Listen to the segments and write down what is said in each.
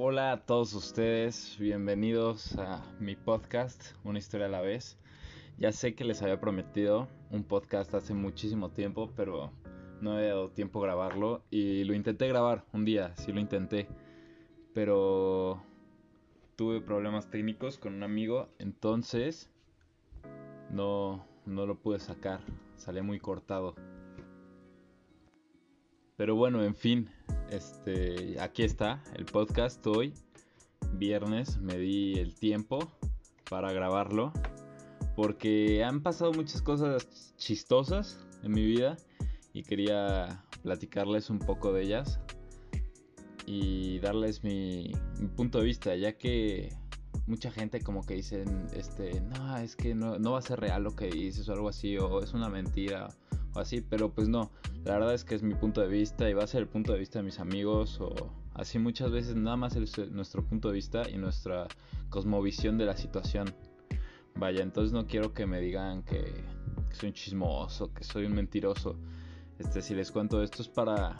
Hola a todos ustedes, bienvenidos a mi podcast, Una historia a la vez. Ya sé que les había prometido un podcast hace muchísimo tiempo, pero no he dado tiempo a grabarlo y lo intenté grabar un día, sí lo intenté, pero tuve problemas técnicos con un amigo, entonces no, no lo pude sacar, salía muy cortado. Pero bueno, en fin, este, aquí está el podcast hoy, viernes, me di el tiempo para grabarlo, porque han pasado muchas cosas chistosas en mi vida y quería platicarles un poco de ellas y darles mi, punto de vista, ya que mucha gente como que dicen, este, no, es que no, no va a ser real lo que dices o algo así, o es una mentira así, pero pues no, la verdad es que es mi punto de vista y va a ser el punto de vista de mis amigos o así muchas veces nada más es nuestro punto de vista y nuestra cosmovisión de la situación. Vaya, entonces no quiero que me digan que, soy un chismoso, que soy un mentiroso. Este, si les cuento esto es para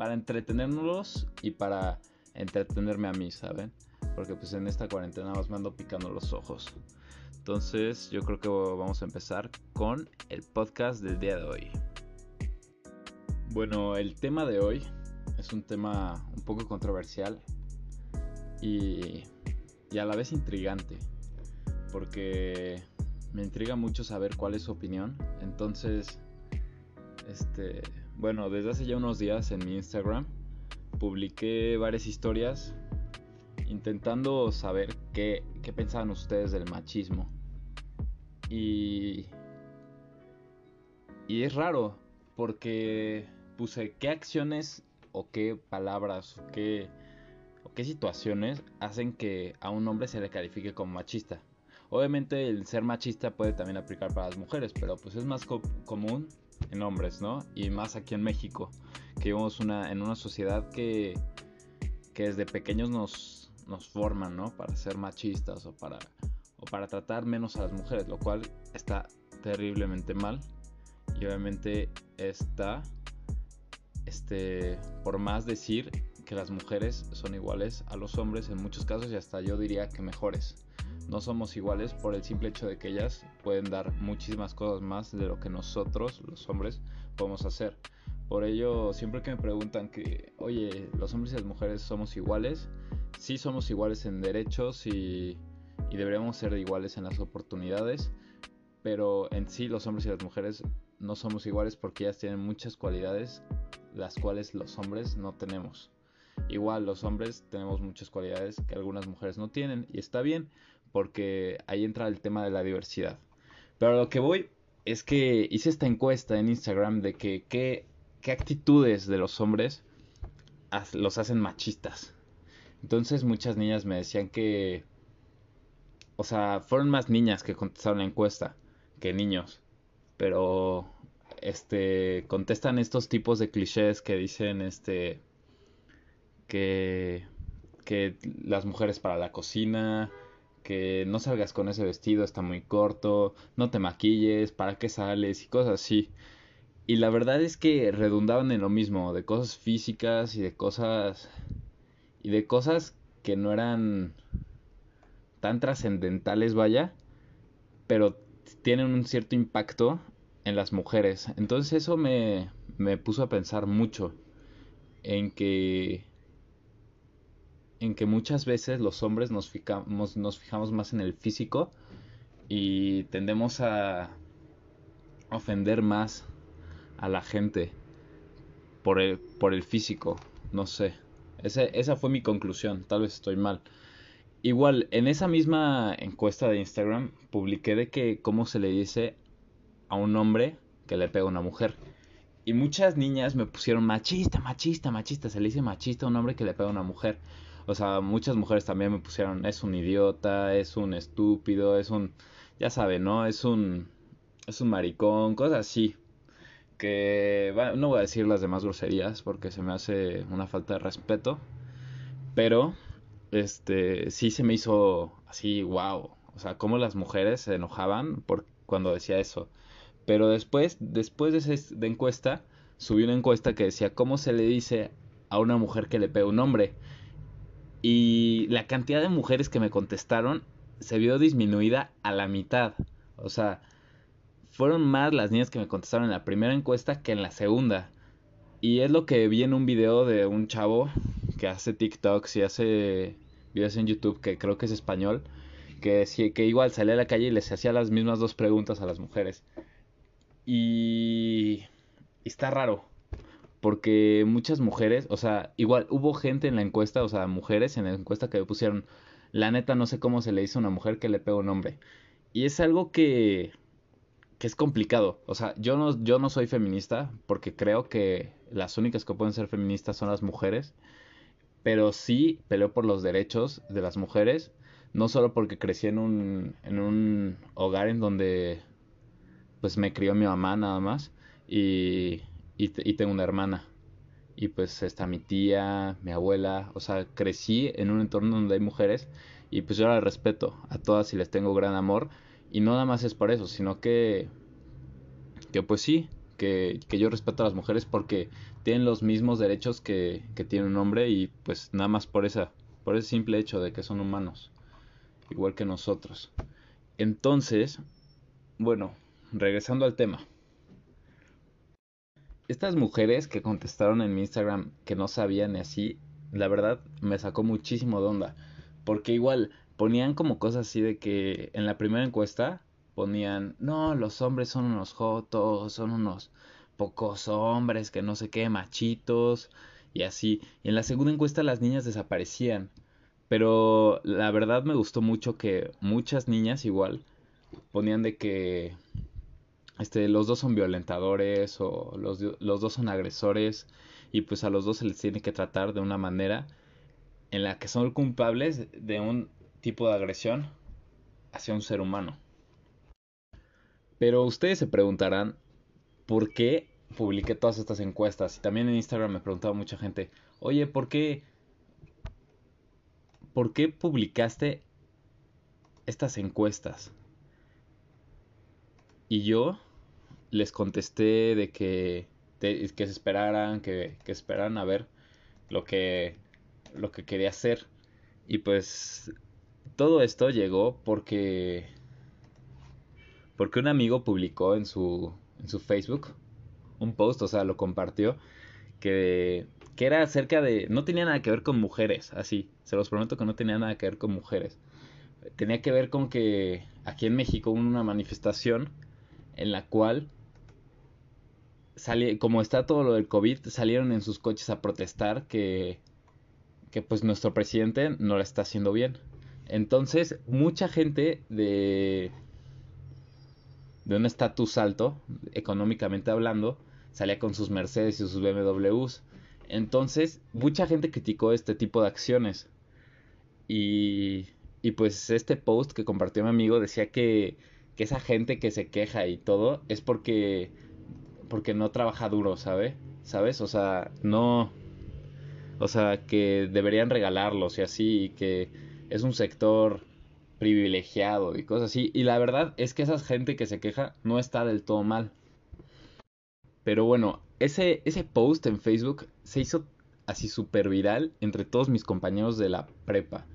para entretenernos y para entretenerme a mí, ¿saben? Porque pues en esta cuarentena más me ando picando los ojos. Entonces yo creo que vamos a empezar con el podcast del día de hoy. Bueno, el tema de hoy es un tema un poco controversial y, a la vez intrigante. Porque me intriga mucho saber cuál es su opinión. Entonces, este, bueno, desde hace ya unos días en mi Instagram publiqué varias historias intentando saber qué, qué pensaban ustedes del machismo. Y, y es raro porque puse qué acciones o qué palabras o qué, qué situaciones hacen que a un hombre se le califique como machista. Obviamente el ser machista puede también aplicar para las mujeres, pero pues es más común en hombres, ¿no? Y más aquí en México, que vivimos una, en una sociedad que, que desde pequeños nos nos forman, ¿no? Para ser machistas o para, o para tratar menos a las mujeres, lo cual está terriblemente mal. Y obviamente está, este, por más decir que las mujeres son iguales a los hombres en muchos casos y hasta yo diría que mejores. No somos iguales por el simple hecho de que ellas pueden dar muchísimas cosas más de lo que nosotros, los hombres, podemos hacer. Por ello, siempre que me preguntan que, oye, los hombres y las mujeres somos iguales, sí somos iguales en derechos y, deberíamos ser iguales en las oportunidades, pero en sí los hombres y las mujeres no somos iguales porque ellas tienen muchas cualidades las cuales los hombres no tenemos. Igual los hombres tenemos muchas cualidades que algunas mujeres no tienen y está bien porque ahí entra el tema de la diversidad. Pero lo que voy es que hice esta encuesta en Instagram de que qué, qué actitudes de los hombres los hacen machistas. Entonces muchas niñas me decían que... O sea, fueron más niñas que contestaron la encuesta que niños. Pero este contestan estos tipos de clichés que dicen este que que las mujeres para la cocina, que no salgas con ese vestido, está muy corto, no te maquilles, para qué sales y cosas así. Y la verdad es que redundaban en lo mismo, de cosas físicas y de cosas y de cosas que no eran tan trascendentales, vaya, pero tienen un cierto impacto en las mujeres. Entonces eso me, me puso a pensar mucho en que en que muchas veces los hombres nos fijamos, nos fijamos más en el físico y tendemos a ofender más a la gente por el, por el físico, no sé esa fue mi conclusión, tal vez estoy mal. Igual, en esa misma encuesta de Instagram publiqué de que cómo se le dice a un hombre que le pega a una mujer. Y muchas niñas me pusieron machista, machista, machista. Se le dice machista a un hombre que le pega a una mujer. O sea, muchas mujeres también me pusieron es un idiota, es un estúpido, es un... Ya saben, ¿no? Es un... Es un maricón, cosas así que no voy a decir las demás groserías porque se me hace una falta de respeto, pero este sí se me hizo así wow, o sea, cómo las mujeres se enojaban por cuando decía eso. Pero después, después de esa encuesta, subí una encuesta que decía cómo se le dice a una mujer que le pega un hombre. Y la cantidad de mujeres que me contestaron se vio disminuida a la mitad. O sea, fueron más las niñas que me contestaron en la primera encuesta que en la segunda. Y es lo que vi en un video de un chavo que hace TikToks y hace videos en YouTube, que creo que es español, que, que igual salía a la calle y les hacía las mismas dos preguntas a las mujeres. Y, está raro, porque muchas mujeres, o sea, igual hubo gente en la encuesta, o sea, mujeres en la encuesta que pusieron, la neta no sé cómo se le hizo a una mujer que le pega un hombre. Y es algo que, que es complicado. O sea, yo no, yo no soy feminista porque creo que las únicas que pueden ser feministas son las mujeres. Pero sí peleo por los derechos de las mujeres. No solo porque crecí en un, en un hogar en donde pues me crió mi mamá nada más. Y, y, y tengo una hermana. Y pues está mi tía, mi abuela. O sea, crecí en un entorno donde hay mujeres. Y pues yo las respeto a todas y les tengo gran amor y no nada más es por eso, sino que, que pues sí, que, yo respeto a las mujeres porque tienen los mismos derechos que, que tiene un hombre y pues nada más por esa, por ese simple hecho de que son humanos, igual que nosotros. Entonces, bueno, regresando al tema. Estas mujeres que contestaron en mi Instagram que no sabían y así, la verdad me sacó muchísimo de onda. Porque igual, ponían como cosas así de que en la primera encuesta ponían, no, los hombres son unos jotos, son unos pocos hombres, que no sé qué, machitos, y así. Y en la segunda encuesta las niñas desaparecían. Pero la verdad me gustó mucho que muchas niñas igual ponían de que este, los dos son violentadores o los, los dos son agresores y pues a los dos se les tiene que tratar de una manera en la que son culpables de un tipo de agresión hacia un ser humano. Pero ustedes se preguntarán por qué publiqué todas estas encuestas. Y también en Instagram me preguntaba mucha gente, oye, ¿por qué, ¿por qué publicaste estas encuestas? Y yo les contesté de que, que se esperaran, que, que esperaran a ver lo que, lo que quería hacer. Y pues todo esto llegó porque porque un amigo publicó en su en su Facebook un post, o sea, lo compartió que que era acerca de no tenía nada que ver con mujeres, así, se los prometo que no tenía nada que ver con mujeres. Tenía que ver con que aquí en México hubo una manifestación en la cual como está todo lo del COVID, salieron en sus coches a protestar que que pues nuestro presidente no lo está haciendo bien. Entonces, mucha gente de, de un estatus alto, económicamente hablando, salía con sus Mercedes y sus BMWs. Entonces, mucha gente criticó este tipo de acciones. Y, y pues este post que compartió mi amigo decía que, que esa gente que se queja y todo es porque, porque no trabaja duro, ¿sabe? ¿Sabes? O sea, no... O sea, que deberían regalarlos y así, y que es un sector privilegiado y cosas así. Y la verdad es que esa gente que se queja no está del todo mal. Pero bueno, ese, ese post en Facebook se hizo así súper viral entre todos mis compañeros de la prepa.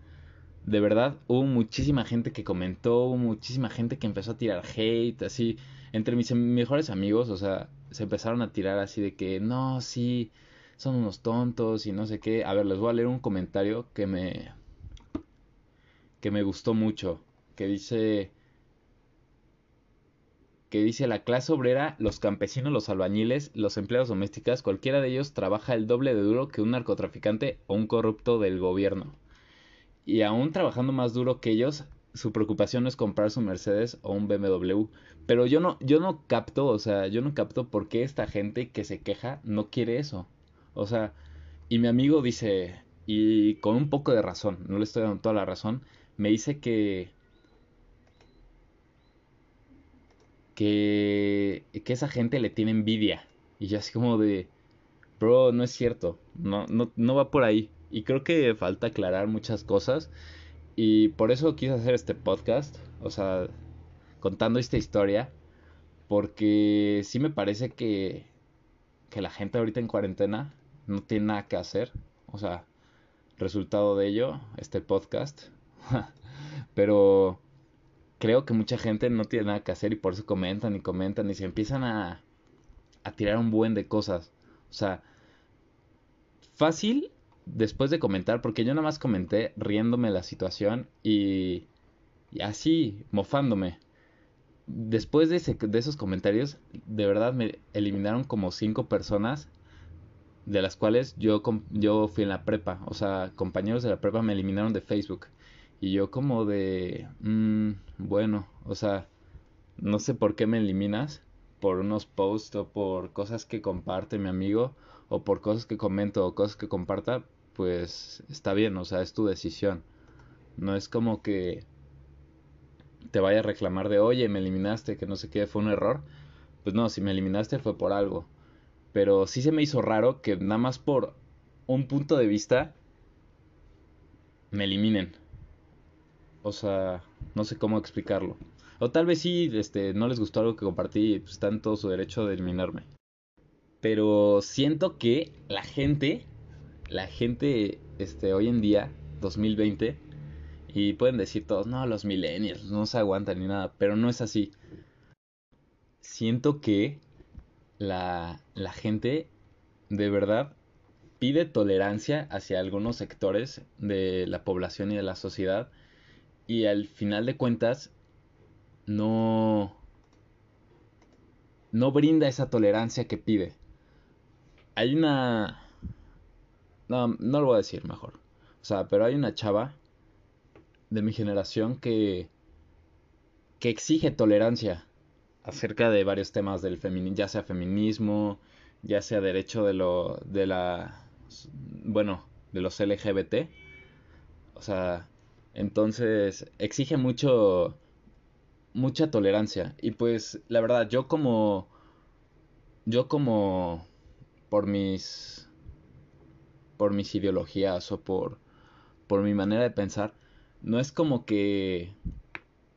De verdad, hubo muchísima gente que comentó, hubo muchísima gente que empezó a tirar hate, así. Entre mis mejores amigos, o sea, se empezaron a tirar así de que, no, sí, son unos tontos y no sé qué. A ver, les voy a leer un comentario que me, que me gustó mucho, que dice que dice la clase obrera, los campesinos, los albañiles, los empleados domésticas, cualquiera de ellos trabaja el doble de duro que un narcotraficante o un corrupto del gobierno. Y aún trabajando más duro que ellos, su preocupación es comprar su Mercedes o un BMW. Pero yo no, yo no capto, o sea, yo no capto por qué esta gente que se queja no quiere eso. O sea, y mi amigo dice, y con un poco de razón, no le estoy dando toda la razón, me dice que que que esa gente le tiene envidia. Y yo así como de bro no es cierto. No no no va por ahí y creo que falta aclarar muchas cosas. Y por eso quise hacer este podcast o sea contando esta historia. Porque sí me parece que que la gente ahorita en cuarentena no tiene nada que hacer. O sea resultado de ello, este podcast. Pero creo que mucha gente no tiene nada que hacer y por eso comentan y comentan y se empiezan a, a tirar un buen de cosas. O sea, fácil después de comentar, porque yo nada más comenté riéndome la situación y, y así, mofándome. Después de, ese, de esos comentarios, de verdad me eliminaron como cinco personas, de las cuales yo, yo fui en la prepa. O sea, compañeros de la prepa me eliminaron de Facebook. Y yo como de, mmm, bueno, o sea, no sé por qué me eliminas, por unos posts o por cosas que comparte mi amigo, o por cosas que comento o cosas que comparta, pues está bien, o sea, es tu decisión. No es como que te vaya a reclamar de, oye, me eliminaste, que no sé qué, fue un error. Pues no, si me eliminaste fue por algo. Pero sí se me hizo raro que nada más por un punto de vista me eliminen. O sea, no sé cómo explicarlo. O tal vez sí, este, no les gustó algo que compartí y pues, están todo su derecho de eliminarme. Pero siento que la gente, la gente, este, hoy en día, 2020, y pueden decir todos, no, los millennials no se aguantan ni nada, pero no es así. Siento que la, la gente de verdad pide tolerancia hacia algunos sectores de la población y de la sociedad y al final de cuentas no no brinda esa tolerancia que pide. Hay una no, no lo voy a decir mejor. O sea, pero hay una chava de mi generación que, que exige tolerancia acerca de varios temas del feminismo, ya sea feminismo, ya sea derecho de lo de la bueno, de los LGBT. O sea, entonces exige mucho mucha tolerancia y pues la verdad yo como yo como por mis por mis ideologías o por por mi manera de pensar no es como que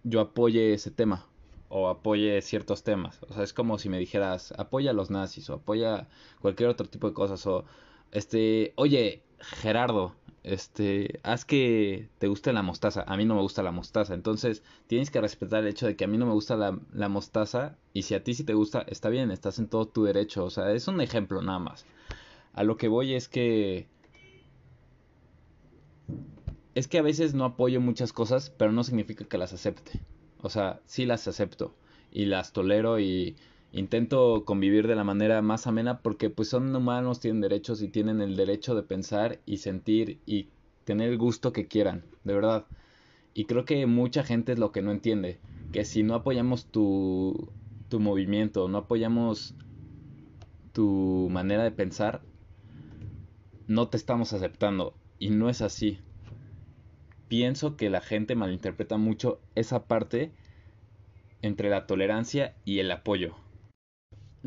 yo apoye ese tema o apoye ciertos temas. O sea, es como si me dijeras, apoya a los nazis o apoya cualquier otro tipo de cosas o este, oye, Gerardo, este, haz que te guste la mostaza. A mí no me gusta la mostaza. Entonces, tienes que respetar el hecho de que a mí no me gusta la, mostaza. Y si a ti sí te gusta, está bien, estás en todo tu derecho. O sea, es un ejemplo nada más. A lo que voy es que es que a veces no apoyo muchas cosas, pero no significa que las acepte. O sea, sí las acepto y las tolero y intento convivir de la manera más amena porque pues son humanos, tienen derechos y tienen el derecho de pensar y sentir y tener el gusto que quieran, de verdad. Y creo que mucha gente es lo que no entiende, que si no apoyamos tu, tu movimiento, no apoyamos tu manera de pensar, no te estamos aceptando. Y no es así pienso que la gente malinterpreta mucho esa parte entre la tolerancia y el apoyo.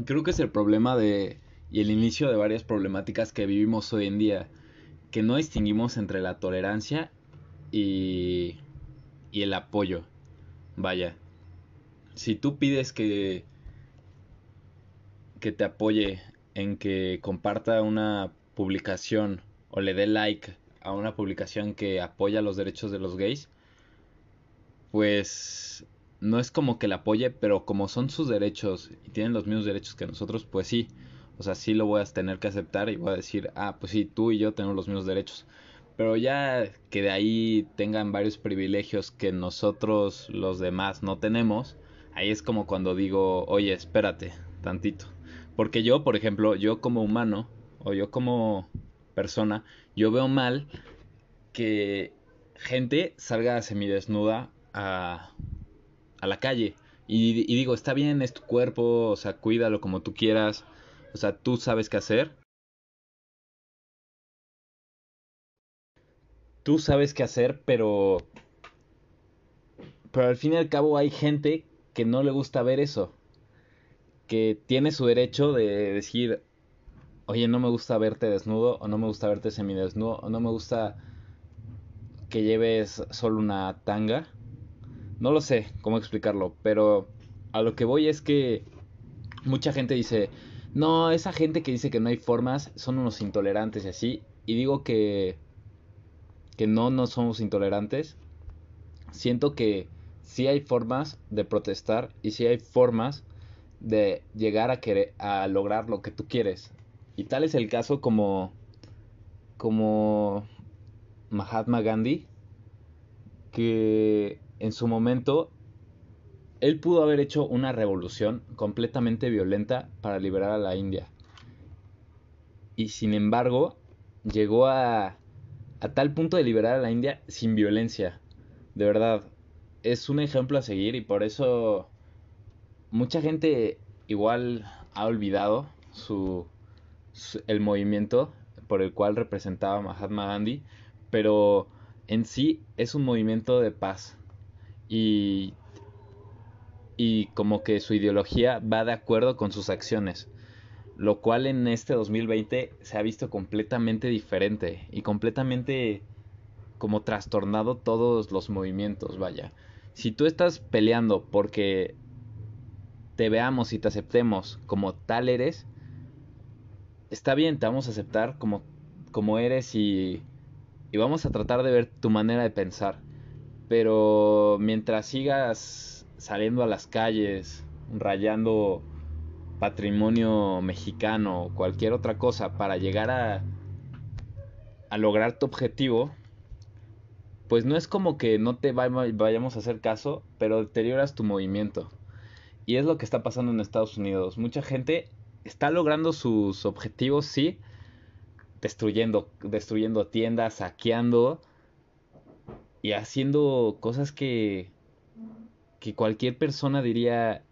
Creo que es el problema de y el inicio de varias problemáticas que vivimos hoy en día, que no distinguimos entre la tolerancia y y el apoyo. Vaya, si tú pides que que te apoye en que comparta una publicación o le dé like a una publicación que apoya los derechos de los gays, pues no es como que la apoye, pero como son sus derechos y tienen los mismos derechos que nosotros, pues sí. O sea, sí lo voy a tener que aceptar y voy a decir, ah, pues sí, tú y yo tenemos los mismos derechos. Pero ya que de ahí tengan varios privilegios que nosotros los demás no tenemos, ahí es como cuando digo, oye, espérate, tantito. Porque yo, por ejemplo, yo como humano, o yo como persona, yo veo mal que gente salga semidesnuda a, a la calle. Y, digo, está bien, es tu cuerpo, o sea, cuídalo como tú quieras, o sea, tú sabes qué hacer. Tú sabes qué hacer, pero... Pero al fin y al cabo hay gente que no le gusta ver eso. Que tiene su derecho de decir, oye, no me gusta verte desnudo, o no me gusta verte semidesnudo, o no me gusta que lleves solo una tanga. No lo sé cómo explicarlo, pero a lo que voy es que mucha gente dice, no, esa gente que dice que no hay formas son unos intolerantes y así, y digo que que no, no somos intolerantes, siento que sí hay formas de protestar y sí hay formas de llegar a querer a lograr lo que tú quieres. Y tal es el caso como como Mahatma Gandhi que en su momento él pudo haber hecho una revolución completamente violenta para liberar a la India. Y sin embargo, llegó a, tal punto de liberar a la India sin violencia. De verdad, es un ejemplo a seguir y por eso mucha gente igual ha olvidado su, el movimiento por el cual representaba Mahatma Gandhi, pero en sí es un movimiento de paz y y como que su ideología va de acuerdo con sus acciones, lo cual en este 2020 se ha visto completamente diferente y completamente como trastornado todos los movimientos, vaya. Si tú estás peleando porque te veamos y te aceptemos como tal eres, está bien, te vamos a aceptar como, como eres y, y vamos a tratar de ver tu manera de pensar. Pero mientras sigas saliendo a las calles, rayando patrimonio mexicano o cualquier otra cosa para llegar a, lograr tu objetivo, pues no es como que no te vayamos a hacer caso, pero deterioras tu movimiento. Y es lo que está pasando en Estados Unidos. Mucha gente está logrando sus objetivos, sí, destruyendo, destruyendo tiendas, saqueando y haciendo cosas que que cualquier persona diría,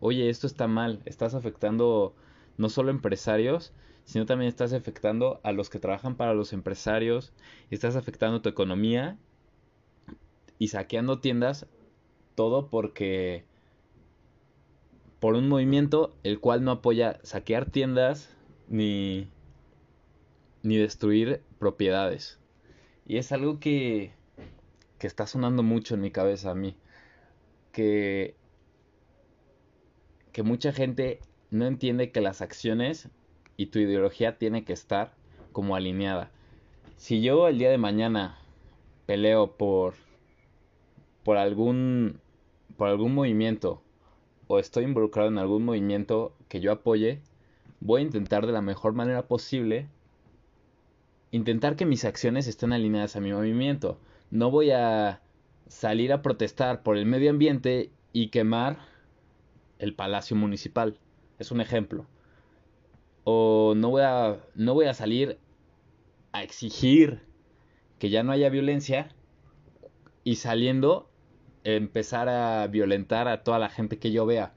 oye, esto está mal, estás afectando no solo empresarios, sino también estás afectando a los que trabajan para los empresarios, estás afectando tu economía y saqueando tiendas, todo porque por un movimiento el cual no apoya saquear tiendas ni ni destruir propiedades. Y es algo que que está sonando mucho en mi cabeza a mí que, que mucha gente no entiende que las acciones y tu ideología tiene que estar como alineada. Si yo el día de mañana peleo por por algún por algún movimiento o estoy involucrado en algún movimiento que yo apoye, voy a intentar de la mejor manera posible intentar que mis acciones estén alineadas a mi movimiento. No voy a salir a protestar por el medio ambiente y quemar el palacio municipal. Es un ejemplo. O no voy a, no voy a salir a exigir que ya no haya violencia y saliendo empezar a violentar a toda la gente que yo vea.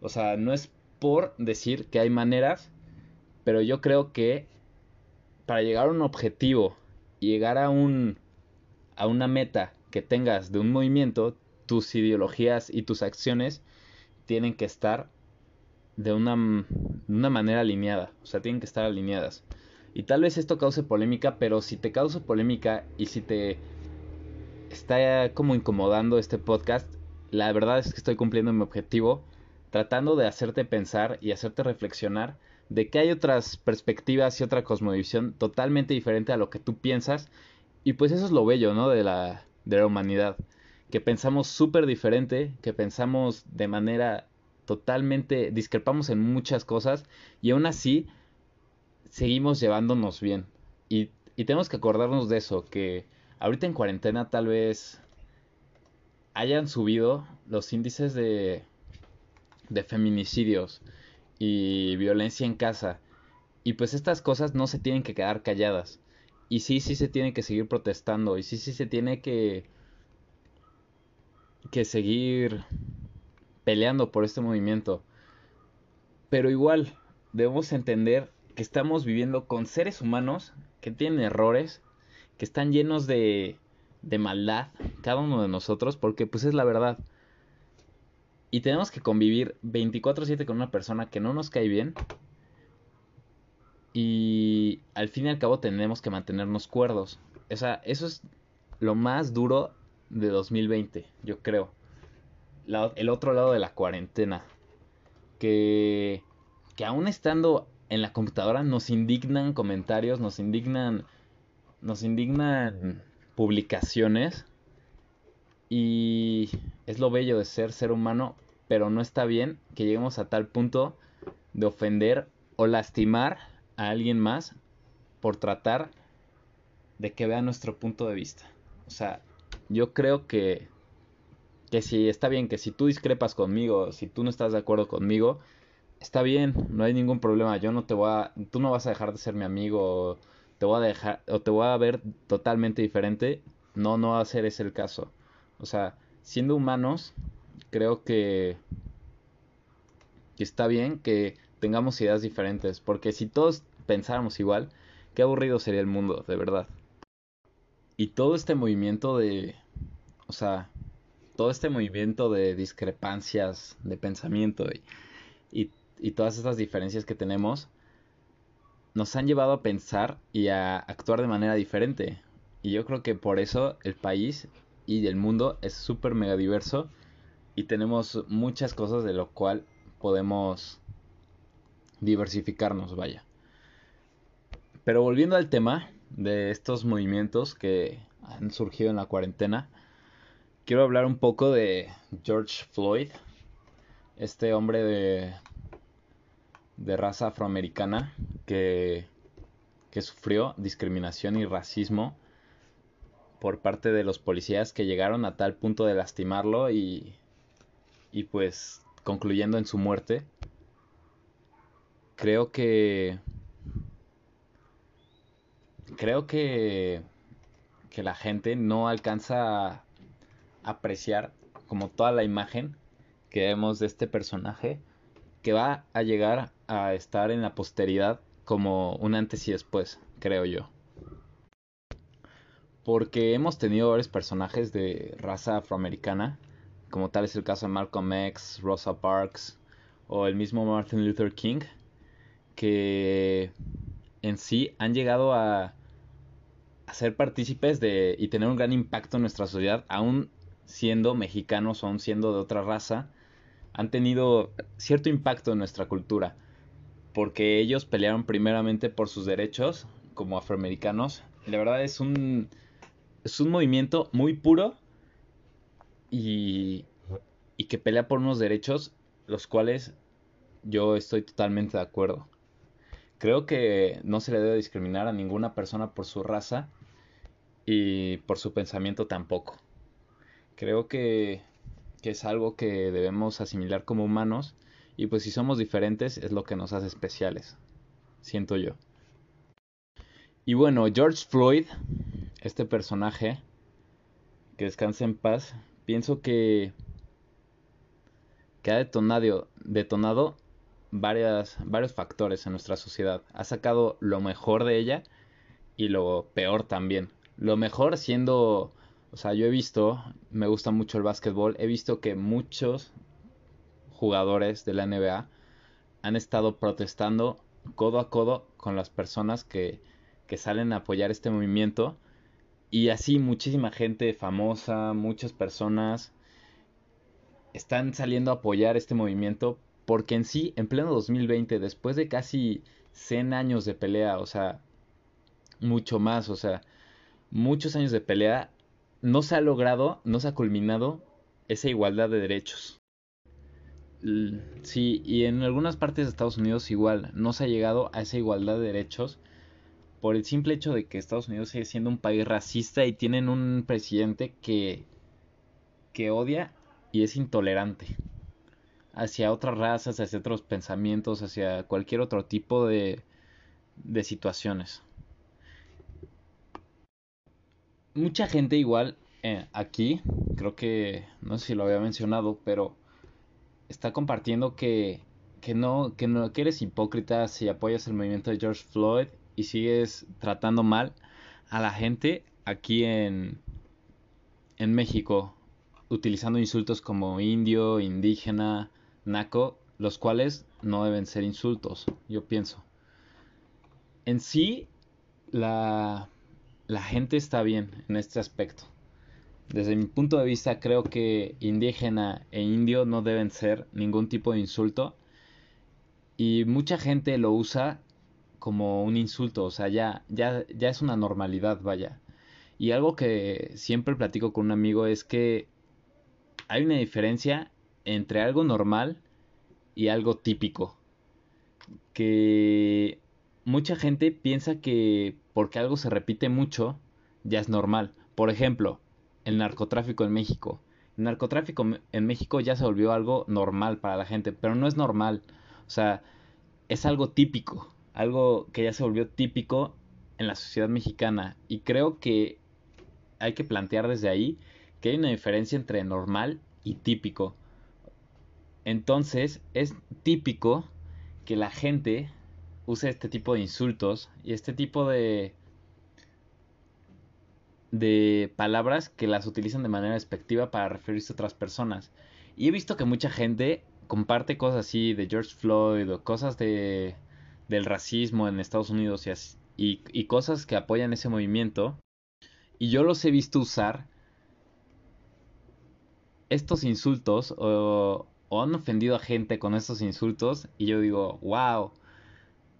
O sea, no es por decir que hay maneras, pero yo creo que para llegar a un objetivo llegar a un a una meta que tengas de un movimiento, tus ideologías y tus acciones tienen que estar de una, una manera alineada, o sea, tienen que estar alineadas. Y tal vez esto cause polémica, pero si te causa polémica y si te está como incomodando este podcast, la verdad es que estoy cumpliendo mi objetivo, tratando de hacerte pensar y hacerte reflexionar de que hay otras perspectivas y otra cosmovisión totalmente diferente a lo que tú piensas. Y pues eso es lo bello, ¿no? De la, de la humanidad, que pensamos súper diferente, que pensamos de manera totalmente, discrepamos en muchas cosas y aún así seguimos llevándonos bien. Y, y tenemos que acordarnos de eso, que ahorita en cuarentena tal vez hayan subido los índices de, de feminicidios y violencia en casa. Y pues estas cosas no se tienen que quedar calladas. Y sí, sí se tiene que seguir protestando. Y sí, sí se tiene que. que seguir peleando por este movimiento. Pero igual, debemos entender que estamos viviendo con seres humanos que tienen errores, que están llenos de, de maldad, cada uno de nosotros, porque pues es la verdad. Y tenemos que convivir 24/7 con una persona que no nos cae bien y al fin y al cabo tenemos que mantenernos cuerdos. O sea, eso es lo más duro de 2020, yo creo. el otro lado de la cuarentena. Que, que aún estando en la computadora nos indignan comentarios, nos indignan, nos indignan publicaciones y es lo bello de ser ser humano, pero no está bien que lleguemos a tal punto de ofender o lastimar a alguien más por tratar de que vea nuestro punto de vista. O sea, yo creo que que si está bien, que si tú discrepas conmigo, si tú no estás de acuerdo conmigo, está bien, no hay ningún problema. Yo no te voy a, tú no vas a dejar de ser mi amigo, te voy a dejar, o te voy a ver totalmente diferente. No, no va a ser ese el caso. O sea, siendo humanos, creo que, que está bien que tengamos ideas diferentes, porque si todos pensáramos igual, qué aburrido sería el mundo, de verdad. Y todo este movimiento de, o sea, todo este movimiento de discrepancias de pensamiento y, y, todas estas diferencias que tenemos nos han llevado a pensar y a actuar de manera diferente. Y yo creo que por eso el país y el mundo es súper mega diverso y tenemos muchas cosas de lo cual podemos diversificarnos, vaya. Pero volviendo al tema de estos movimientos que han surgido en la cuarentena, quiero hablar un poco de George Floyd, este hombre de, de raza afroamericana que, que sufrió discriminación y racismo por parte de los policías que llegaron a tal punto de lastimarlo y, y pues concluyendo en su muerte. Creo que creo que que la gente no alcanza apreciar como toda la imagen que vemos de este personaje que va a llegar a estar en la posteridad como un antes y después, creo yo. Porque hemos tenido varios personajes de raza afroamericana, como tal es el caso de Malcolm X, Rosa Parks o el mismo Martin Luther King, que en sí han llegado a, ser partícipes de y tener un gran impacto en nuestra sociedad, aún siendo mexicanos o siendo de otra raza, han tenido cierto impacto en nuestra cultura, porque ellos pelearon primeramente por sus derechos como afroamericanos. la verdad es un, es un movimiento muy puro y, y que pelea por unos derechos los cuales yo estoy totalmente de acuerdo. Creo que no se le debe discriminar a ninguna persona por su raza y por su pensamiento tampoco. Creo que, es algo que debemos asimilar como humanos y pues si somos diferentes es lo que nos hace especiales, siento yo. Y bueno, George Floyd, este personaje, que descanse en paz, pienso que, que ha detonado, detonado varias, varios factores en nuestra sociedad. Ha sacado lo mejor de ella y lo peor también. Lo mejor siendo o sea, yo he visto, me gusta mucho el básquetbol, he visto que muchos jugadores de la NBA han estado protestando codo a codo con las personas que, que salen a apoyar este movimiento. Y así muchísima gente famosa, muchas personas están saliendo a apoyar este movimiento porque en sí, en pleno 2020, después de casi 100 años de pelea, o sea, mucho más, o sea, muchos años de pelea, no se ha logrado, no se ha culminado esa igualdad de derechos. Sí, y en algunas partes de Estados Unidos igual, no se ha llegado a esa igualdad de derechos por el simple hecho de que Estados Unidos sigue siendo un país racista y tienen un presidente que, que odia y es intolerante hacia otras razas, hacia otros pensamientos, hacia cualquier otro tipo de, de situaciones. Mucha gente igual eh, aquí, creo que, no sé si lo había mencionado, pero está compartiendo que, que, no, que no que eres hipócrita si apoyas el movimiento de George Floyd y sigues tratando mal a la gente aquí en, en México, utilizando insultos como indio, indígena, naco, los cuales no deben ser insultos, yo pienso. En sí, la la gente está bien en este aspecto. Desde mi punto de vista creo que indígena e indio no deben ser ningún tipo de insulto y mucha gente lo usa como un insulto, o sea, ya, ya, ya es una normalidad, vaya. Y algo que siempre platico con un amigo es que hay una diferencia entre algo normal y algo típico. Que mucha gente piensa que porque algo se repite mucho, ya es normal. Por ejemplo, el narcotráfico en México. El narcotráfico en México ya se volvió algo normal para la gente, pero no es normal. O sea, es algo típico, algo que ya se volvió típico en la sociedad mexicana. Y creo que hay que plantear desde ahí que hay una diferencia entre normal y típico. Entonces, es típico que la gente use este tipo de insultos y este tipo de de palabras que las utilizan de manera despectiva para referirse a otras personas. Y he visto que mucha gente comparte cosas así de George Floyd o cosas de del racismo en Estados Unidos y, y cosas que apoyan ese movimiento. Y yo los he visto usar estos insultos o, han ofendido a gente con estos insultos y yo digo, wow,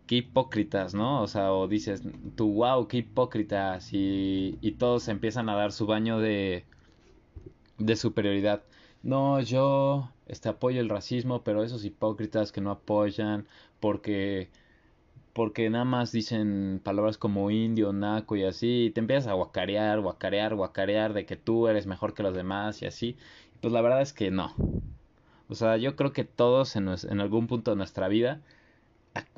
qué hipócritas, ¿no? O sea, o dices, tú, wow, qué hipócritas, y, y todos empiezan a dar su baño de, de superioridad. No, yo este, apoyo el racismo, pero esos hipócritas que no apoyan porque porque nada más dicen palabras como indio, naco y así, y te empiezas a guacarear, guacarear, guacarear de que tú eres mejor que los demás y así. Pues la verdad es que no. O sea, yo creo que todos en, algún punto de nuestra vida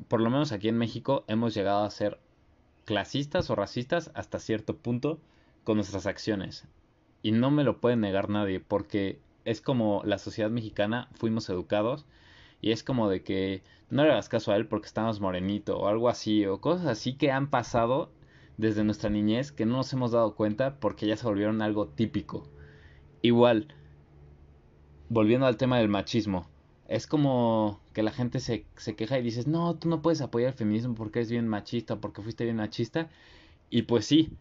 por lo menos aquí en México, hemos llegado a ser clasistas o racistas hasta cierto punto con nuestras acciones. Y no me lo puede negar nadie, porque es como la sociedad mexicana fuimos educados y es como de que no le hagas caso a él porque estamos morenito o algo así, o cosas así que han pasado desde nuestra niñez que no nos hemos dado cuenta porque ya se volvieron algo típico. Igual, volviendo al tema del machismo, es como que la gente se, se, queja y dices, no, tú no puedes apoyar el feminismo porque eres bien machista, porque fuiste bien machista. Y pues sí,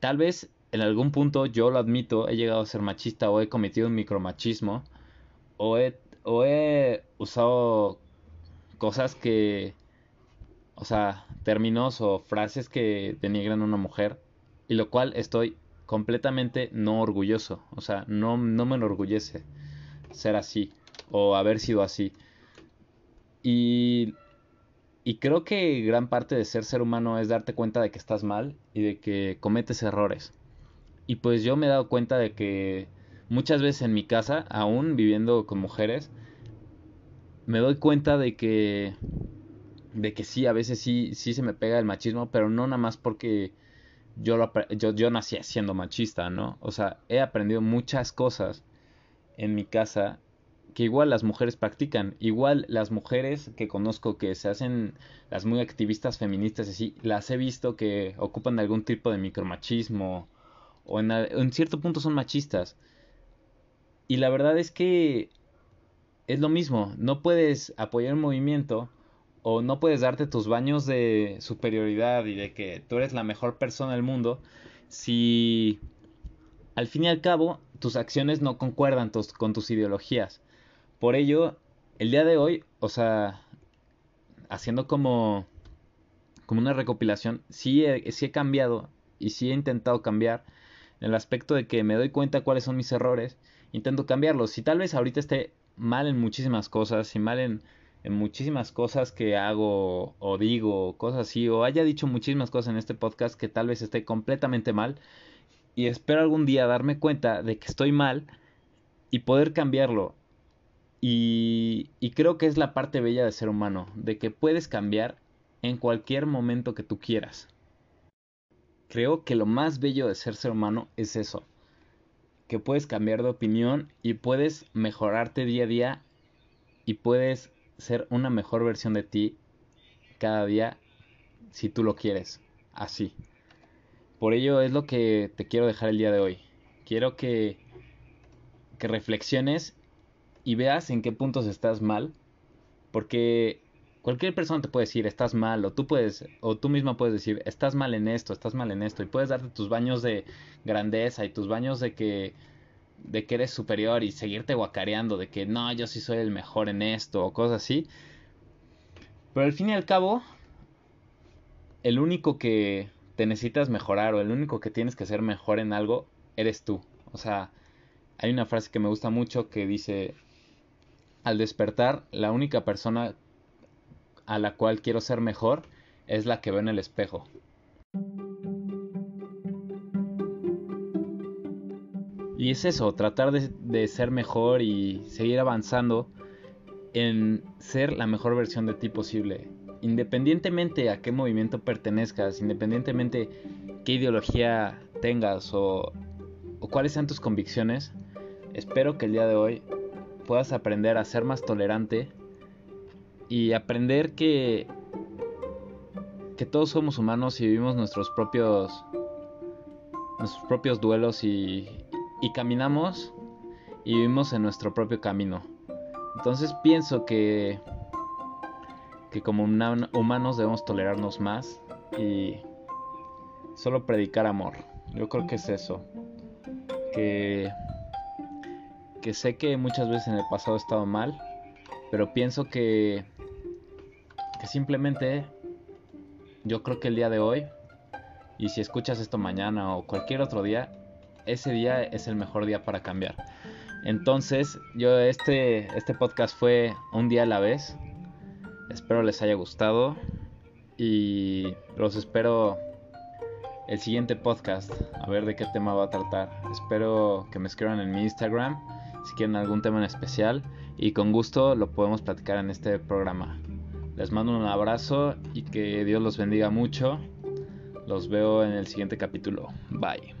tal vez en algún punto yo lo admito, he llegado a ser machista o he cometido un micromachismo o he, o he usado cosas que, o sea, términos o frases que denigran a una mujer y lo cual estoy completamente no orgulloso, o sea, no, no me enorgullece ser así o haber sido así. Y, y creo que gran parte de ser ser humano es darte cuenta de que estás mal y de que cometes errores. Y pues yo me he dado cuenta de que muchas veces en mi casa, aún viviendo con mujeres, me doy cuenta de que de que sí, a veces sí, sí se me pega el machismo, pero no nada más porque yo, lo, yo, yo nací siendo machista, ¿no? O sea, he aprendido muchas cosas en mi casa que igual las mujeres practican. Igual las mujeres que conozco que se hacen las muy activistas feministas así, las he visto que ocupan algún tipo de micromachismo o en, en cierto punto son machistas. Y la verdad es que es lo mismo, no puedes apoyar un movimiento o no puedes darte tus baños de superioridad y de que tú eres la mejor persona del mundo si al fin y al cabo tus acciones no concuerdan con tus ideologías. Por ello, el día de hoy, o sea, haciendo como, como una recopilación, sí he, sí he cambiado y sí he intentado cambiar en el aspecto de que me doy cuenta cuáles son mis errores, intento cambiarlos. Si tal vez ahorita esté mal en muchísimas cosas, y mal en, en muchísimas cosas que hago o digo, cosas así, o haya dicho muchísimas cosas en este podcast que tal vez esté completamente mal, y espero algún día darme cuenta de que estoy mal y poder cambiarlo. Y, creo que es la parte bella de ser humano, de que puedes cambiar en cualquier momento que tú quieras. Creo que lo más bello de ser ser humano es eso, que puedes cambiar de opinión y puedes mejorarte día a día y puedes ser una mejor versión de ti cada día si tú lo quieres, así. Por ello es lo que te quiero dejar el día de hoy. Quiero que, que reflexiones y veas en qué puntos estás mal, porque cualquier persona te puede decir estás mal o tú puedes o tú misma puedes decir estás mal en esto, estás mal en esto y puedes darte tus baños de grandeza y tus baños de que de que eres superior y seguirte guacareando de que no, yo sí soy el mejor en esto o cosas así. Pero al fin y al cabo el único que te necesitas mejorar o el único que tienes que ser mejor en algo eres tú. O sea, hay una frase que me gusta mucho que dice, al despertar, la única persona a la cual quiero ser mejor es la que veo en el espejo. Y es eso, tratar de, ser mejor y seguir avanzando en ser la mejor versión de ti posible. Independientemente a qué movimiento pertenezcas, independientemente qué ideología tengas o, o cuáles sean tus convicciones, espero que el día de hoy puedas aprender a ser más tolerante y aprender que que todos somos humanos y vivimos nuestros propios nuestros propios duelos y, y caminamos y vivimos en nuestro propio camino. Entonces pienso que que como humanos debemos tolerarnos más y solo predicar amor. Yo creo que es eso. Que que sé que muchas veces en el pasado he estado mal, pero pienso que que simplemente yo creo que el día de hoy y si escuchas esto mañana o cualquier otro día ese día es el mejor día para cambiar. Entonces, yo este, este podcast fue un día a la vez. Espero les haya gustado y los espero el siguiente podcast, a ver de qué tema va a tratar. Espero que me escriban en mi Instagram si quieren algún tema en especial y con gusto lo podemos platicar en este programa. Les mando un abrazo y que Dios los bendiga mucho. Los veo en el siguiente capítulo. Bye.